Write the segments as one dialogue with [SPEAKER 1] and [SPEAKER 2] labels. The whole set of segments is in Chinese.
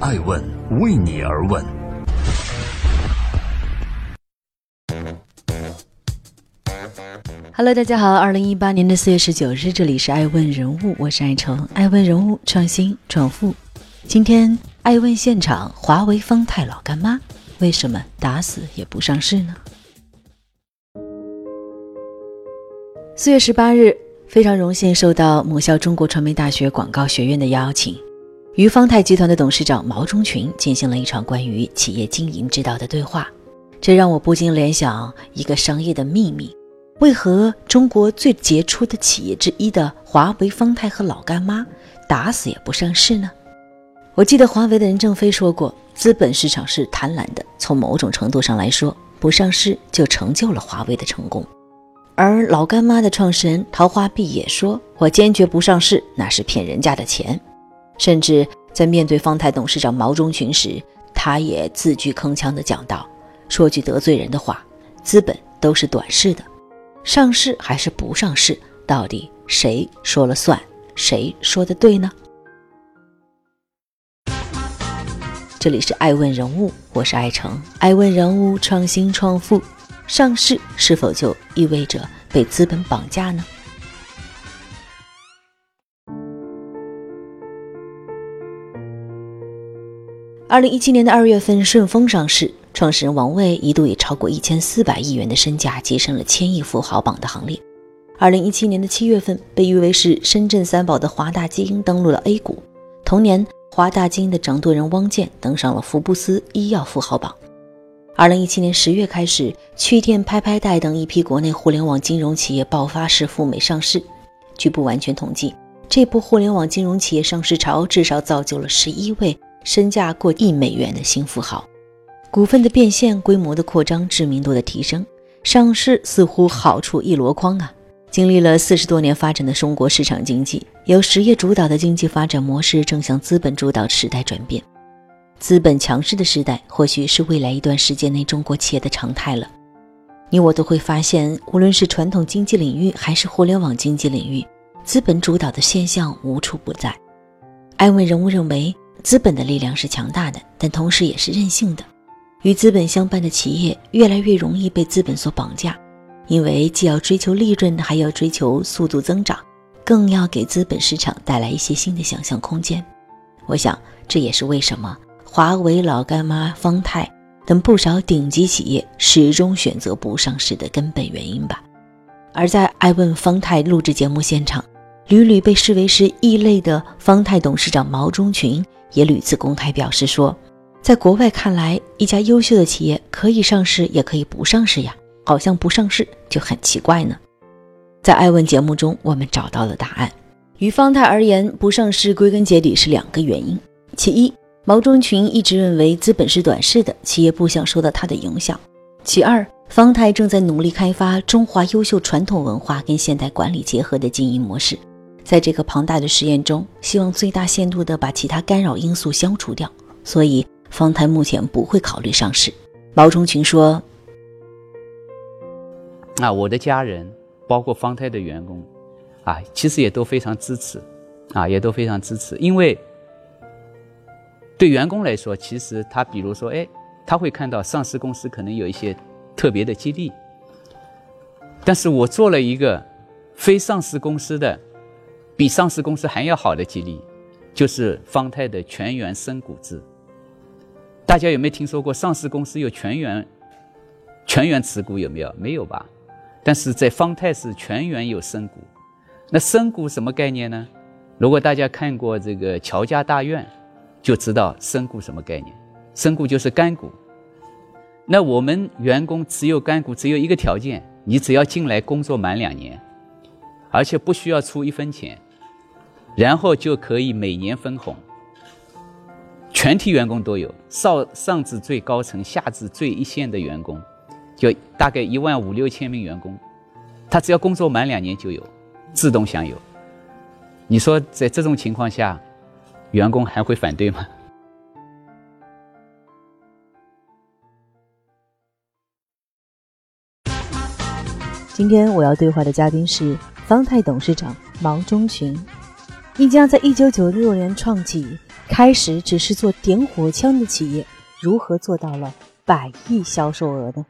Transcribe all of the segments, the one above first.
[SPEAKER 1] 爱问为你而问。
[SPEAKER 2] Hello，大家好，二零一八年的四月十九日，这里是爱问人物，我是爱成，爱问人物创新创富。今天爱问现场，华为方太老干妈为什么打死也不上市呢？四月十八日，非常荣幸受到母校中国传媒大学广告学院的邀请，与方太集团的董事长毛中群进行了一场关于企业经营之道的对话。这让我不禁联想一个商业的秘密：为何中国最杰出的企业之一的华为、方太和老干妈打死也不上市呢？我记得华为的任正非说过：“资本市场是贪婪的，从某种程度上来说，不上市就成就了华为的成功。”而老干妈的创始人陶华碧也说：“我坚决不上市，那是骗人家的钱。”甚至在面对方太董事长毛中群时，他也字句铿锵地讲道：“说句得罪人的话，资本都是短视的，上市还是不上市，到底谁说了算？谁说的对呢？”这里是爱问人物，我是爱成，爱问人物创新创富。上市是否就意味着被资本绑架呢？二零一七年的二月份，顺丰上市，创始人王卫一度以超过一千四百亿元的身价跻身了千亿富豪榜的行列。二零一七年的七月份，被誉为是深圳三宝的华大基因登陆了 A 股。同年，华大基因的掌舵人汪建登上了福布斯医药富豪榜。二零一七年十月开始，趣店、拍拍贷等一批国内互联网金融企业爆发式赴美上市。据不完全统计，这波互联网金融企业上市潮至少造就了十一位身价过亿美元的新富豪。股份的变现、规模的扩张、知名度的提升，上市似乎好处一箩筐啊！经历了四十多年发展的中国市场经济，由实业主导的经济发展模式正向资本主导时代转变。资本强势的时代，或许是未来一段时间内中国企业的常态了。你我都会发现，无论是传统经济领域还是互联网经济领域，资本主导的现象无处不在。艾问人物认为，资本的力量是强大的，但同时也是任性的。与资本相伴的企业，越来越容易被资本所绑架，因为既要追求利润，还要追求速度增长，更要给资本市场带来一些新的想象空间。我想，这也是为什么。华为、老干妈、方太等不少顶级企业始终选择不上市的根本原因吧。而在爱问方太录制节目现场，屡屡被视为是异类的方太董事长毛中群也屡次公开表示说，在国外看来，一家优秀的企业可以上市，也可以不上市呀，好像不上市就很奇怪呢。在爱问节目中，我们找到了答案。于方太而言，不上市归根结底是两个原因，其一。毛中群一直认为资本是短视的，企业不想受到它的影响。其二，方太正在努力开发中华优秀传统文化跟现代管理结合的经营模式，在这个庞大的实验中，希望最大限度地把其他干扰因素消除掉。所以，方太目前不会考虑上市。毛中群说：“
[SPEAKER 3] 啊，我的家人，包括方太的员工，啊，其实也都非常支持，啊，也都非常支持，因为。”对员工来说，其实他比如说，哎，他会看到上市公司可能有一些特别的激励，但是我做了一个非上市公司的比上市公司还要好的激励，就是方太的全员升股制。大家有没有听说过上市公司有全员全员持股？有没有？没有吧？但是在方太是全员有升股。那升股什么概念呢？如果大家看过这个乔家大院。就知道身股什么概念？身股就是干股。那我们员工持有干股只有一个条件：你只要进来工作满两年，而且不需要出一分钱，然后就可以每年分红。全体员工都有，上上至最高层，下至最一线的员工，就大概一万五六千名员工，他只要工作满两年就有，自动享有。你说在这种情况下？员工还会反对吗？
[SPEAKER 2] 今天我要对话的嘉宾是方太董事长毛中群。一家在一九九六年创起，开始只是做点火枪的企业，如何做到了百亿销售额呢？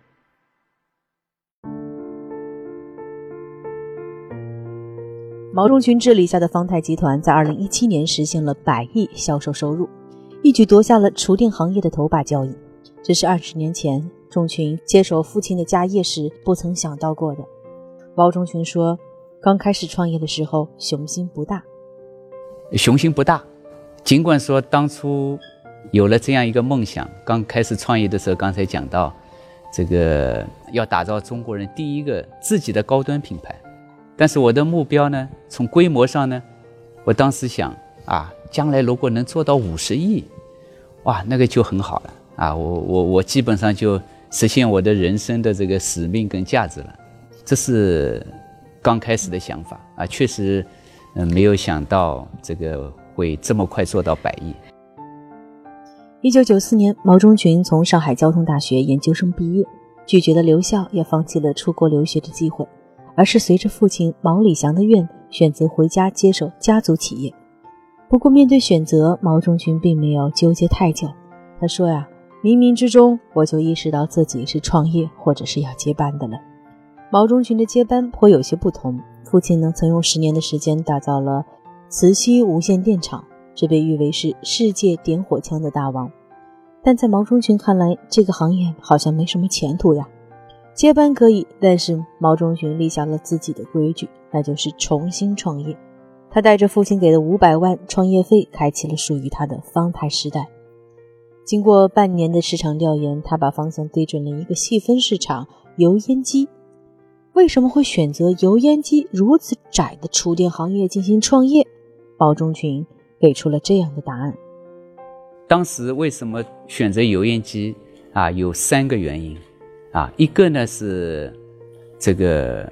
[SPEAKER 2] 毛中群治理下的方太集团在二零一七年实现了百亿销售收入，一举夺下了厨电行业的头把交椅。这是二十年前钟群接手父亲的家业时不曾想到过的。毛中群说：“刚开始创业的时候，雄心不大。”
[SPEAKER 3] 雄心不大，尽管说当初有了这样一个梦想，刚开始创业的时候，刚才讲到这个要打造中国人第一个自己的高端品牌，但是我的目标呢，从规模上呢，我当时想啊，将来如果能做到五十亿，哇，那个就很好了啊，我我我基本上就实现我的人生的这个使命跟价值了，这是刚开始的想法啊，确实。嗯，没有想到这个会这么快做到百亿。
[SPEAKER 2] 一九九四年，毛中群从上海交通大学研究生毕业，拒绝了留校，也放弃了出国留学的机会，而是随着父亲毛礼祥的愿，选择回家接手家族企业。不过，面对选择，毛中群并没有纠结太久。他说：“呀，冥冥之中，我就意识到自己是创业或者是要接班的了。”毛中群的接班颇有些不同。父亲呢，曾用十年的时间打造了磁吸无线电厂，这被誉为是世界点火枪的大王。但在毛中群看来，这个行业好像没什么前途呀。接班可以，但是毛中群立下了自己的规矩，那就是重新创业。他带着父亲给的五百万创业费，开启了属于他的方太时代。经过半年的市场调研，他把方向对准了一个细分市场——油烟机。为什么会选择油烟机如此窄的厨电行业进行创业？包中群给出了这样的答案。
[SPEAKER 3] 当时为什么选择油烟机啊？有三个原因啊。一个呢是这个，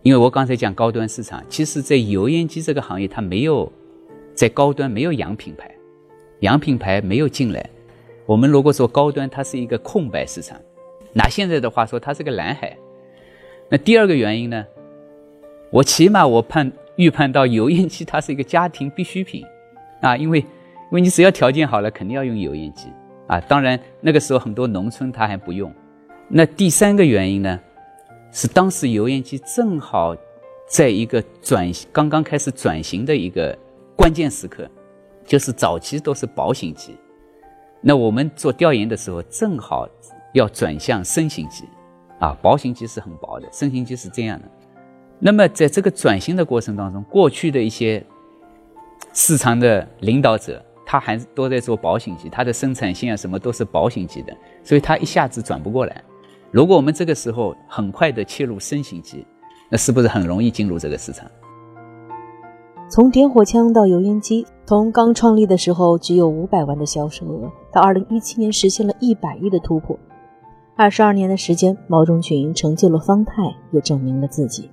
[SPEAKER 3] 因为我刚才讲高端市场，其实在油烟机这个行业，它没有在高端没有洋品牌，洋品牌没有进来。我们如果说高端，它是一个空白市场。拿现在的话说，它是个蓝海。那第二个原因呢？我起码我判预判到油烟机它是一个家庭必需品，啊，因为因为你只要条件好了，肯定要用油烟机啊。当然那个时候很多农村它还不用。那第三个原因呢，是当时油烟机正好在一个转刚刚开始转型的一个关键时刻，就是早期都是薄型机，那我们做调研的时候正好要转向深型机。啊，薄型机是很薄的，深型机是这样的。那么在这个转型的过程当中，过去的一些市场的领导者，他还都在做薄型机，它的生产线啊什么都是薄型机的，所以他一下子转不过来。如果我们这个时候很快的切入深型机，那是不是很容易进入这个市场？
[SPEAKER 2] 从点火枪到油烟机，从刚创立的时候只有五百万的销售额，到二零一七年实现了一百亿的突破。二十二年的时间，毛中群成就了方太，也证明了自己。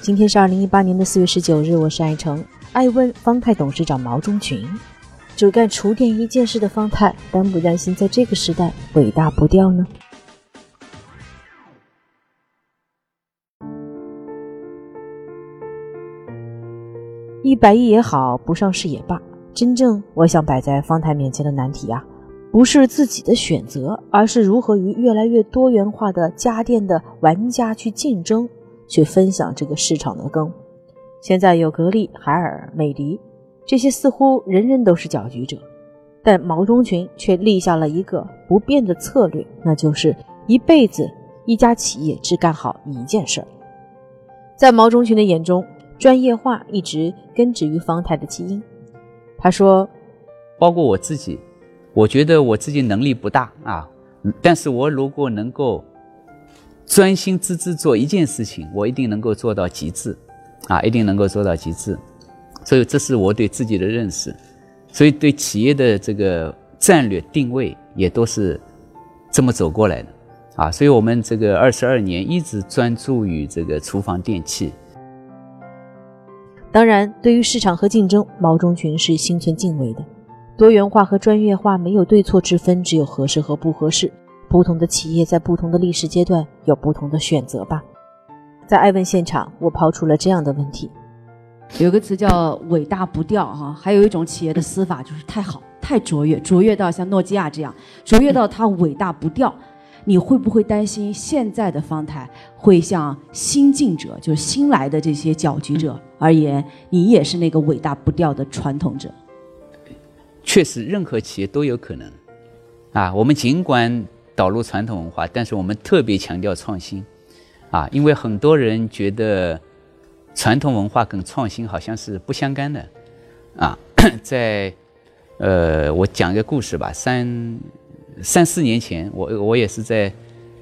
[SPEAKER 2] 今天是二零一八年的四月十九日，我是爱成，爱问方太董事长毛中群。只干厨电一件事的方太，担不担心在这个时代伟大不掉呢？一百亿也好，不上市也罢，真正我想摆在方太面前的难题啊！不是自己的选择，而是如何与越来越多元化的家电的玩家去竞争，去分享这个市场的羹。现在有格力、海尔、美的，这些似乎人人都是搅局者，但毛中群却立下了一个不变的策略，那就是一辈子一家企业只干好一件事儿。在毛中群的眼中，专业化一直根植于方太的基因。他说：“
[SPEAKER 3] 包括我自己。”我觉得我自己能力不大啊，但是我如果能够专心致志做一件事情，我一定能够做到极致，啊，一定能够做到极致。所以这是我对自己的认识，所以对企业的这个战略定位也都是这么走过来的，啊，所以我们这个二十二年一直专注于这个厨房电器。
[SPEAKER 2] 当然，对于市场和竞争，毛中群是心存敬畏的。多元化和专业化没有对错之分，只有合适和不合适。不同的企业在不同的历史阶段有不同的选择吧。在爱问现场，我抛出了这样的问题：
[SPEAKER 4] 有个词叫“伟大不掉”哈，还有一种企业的死法就是太好、太卓越，卓越到像诺基亚这样，卓越到它伟大不掉。你会不会担心现在的方太会像新进者，就是新来的这些搅局者而言，你也是那个伟大不掉的传统者？
[SPEAKER 3] 确实，任何企业都有可能。啊，我们尽管导入传统文化，但是我们特别强调创新。啊，因为很多人觉得传统文化跟创新好像是不相干的。啊，在呃，我讲一个故事吧，三。三四年前，我我也是在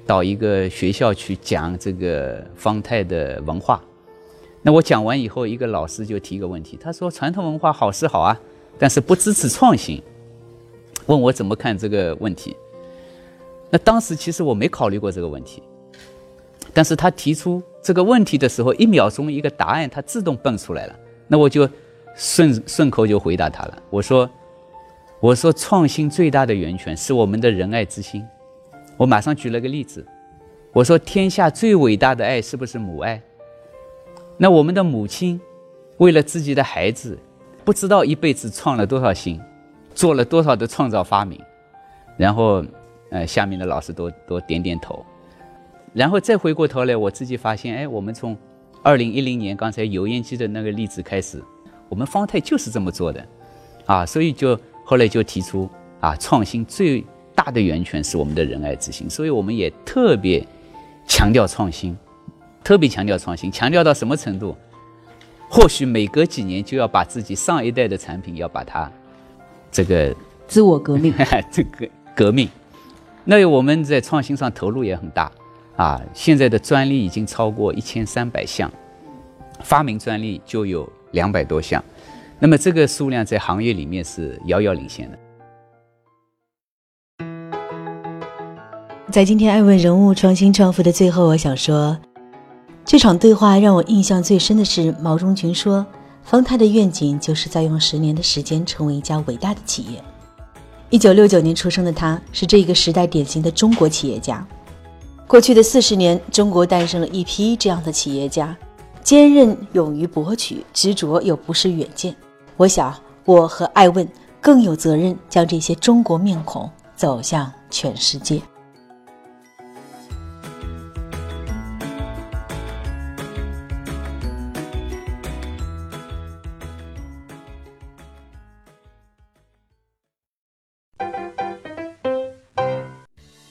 [SPEAKER 3] 到一个学校去讲这个方太的文化。那我讲完以后，一个老师就提一个问题，他说：“传统文化好是好啊，但是不支持创新。”问我怎么看这个问题。那当时其实我没考虑过这个问题，但是他提出这个问题的时候，一秒钟一个答案他自动蹦出来了，那我就顺顺口就回答他了，我说。我说，创新最大的源泉是我们的仁爱之心。我马上举了个例子，我说，天下最伟大的爱是不是母爱？那我们的母亲，为了自己的孩子，不知道一辈子创了多少新，做了多少的创造发明。然后，呃，下面的老师都都点点头。然后再回过头来，我自己发现，哎，我们从二零一零年刚才油烟机的那个例子开始，我们方太就是这么做的，啊，所以就。后来就提出啊，创新最大的源泉是我们的仁爱之心，所以我们也特别强调创新，特别强调创新，强调到什么程度？或许每隔几年就要把自己上一代的产品要把它这个
[SPEAKER 4] 自我革命，
[SPEAKER 3] 这个革命。那我们在创新上投入也很大啊，现在的专利已经超过一千三百项，发明专利就有两百多项。那么这个数量在行业里面是遥遥领先的。
[SPEAKER 2] 在今天艾问人物创新创富的最后，我想说，这场对话让我印象最深的是毛中群说，方太的愿景就是在用十年的时间成为一家伟大的企业。一九六九年出生的他，是这个时代典型的中国企业家。过去的四十年，中国诞生了一批这样的企业家，坚韧、勇于博取、执着又不失远见。我想，我和艾问更有责任将这些中国面孔走向全世界。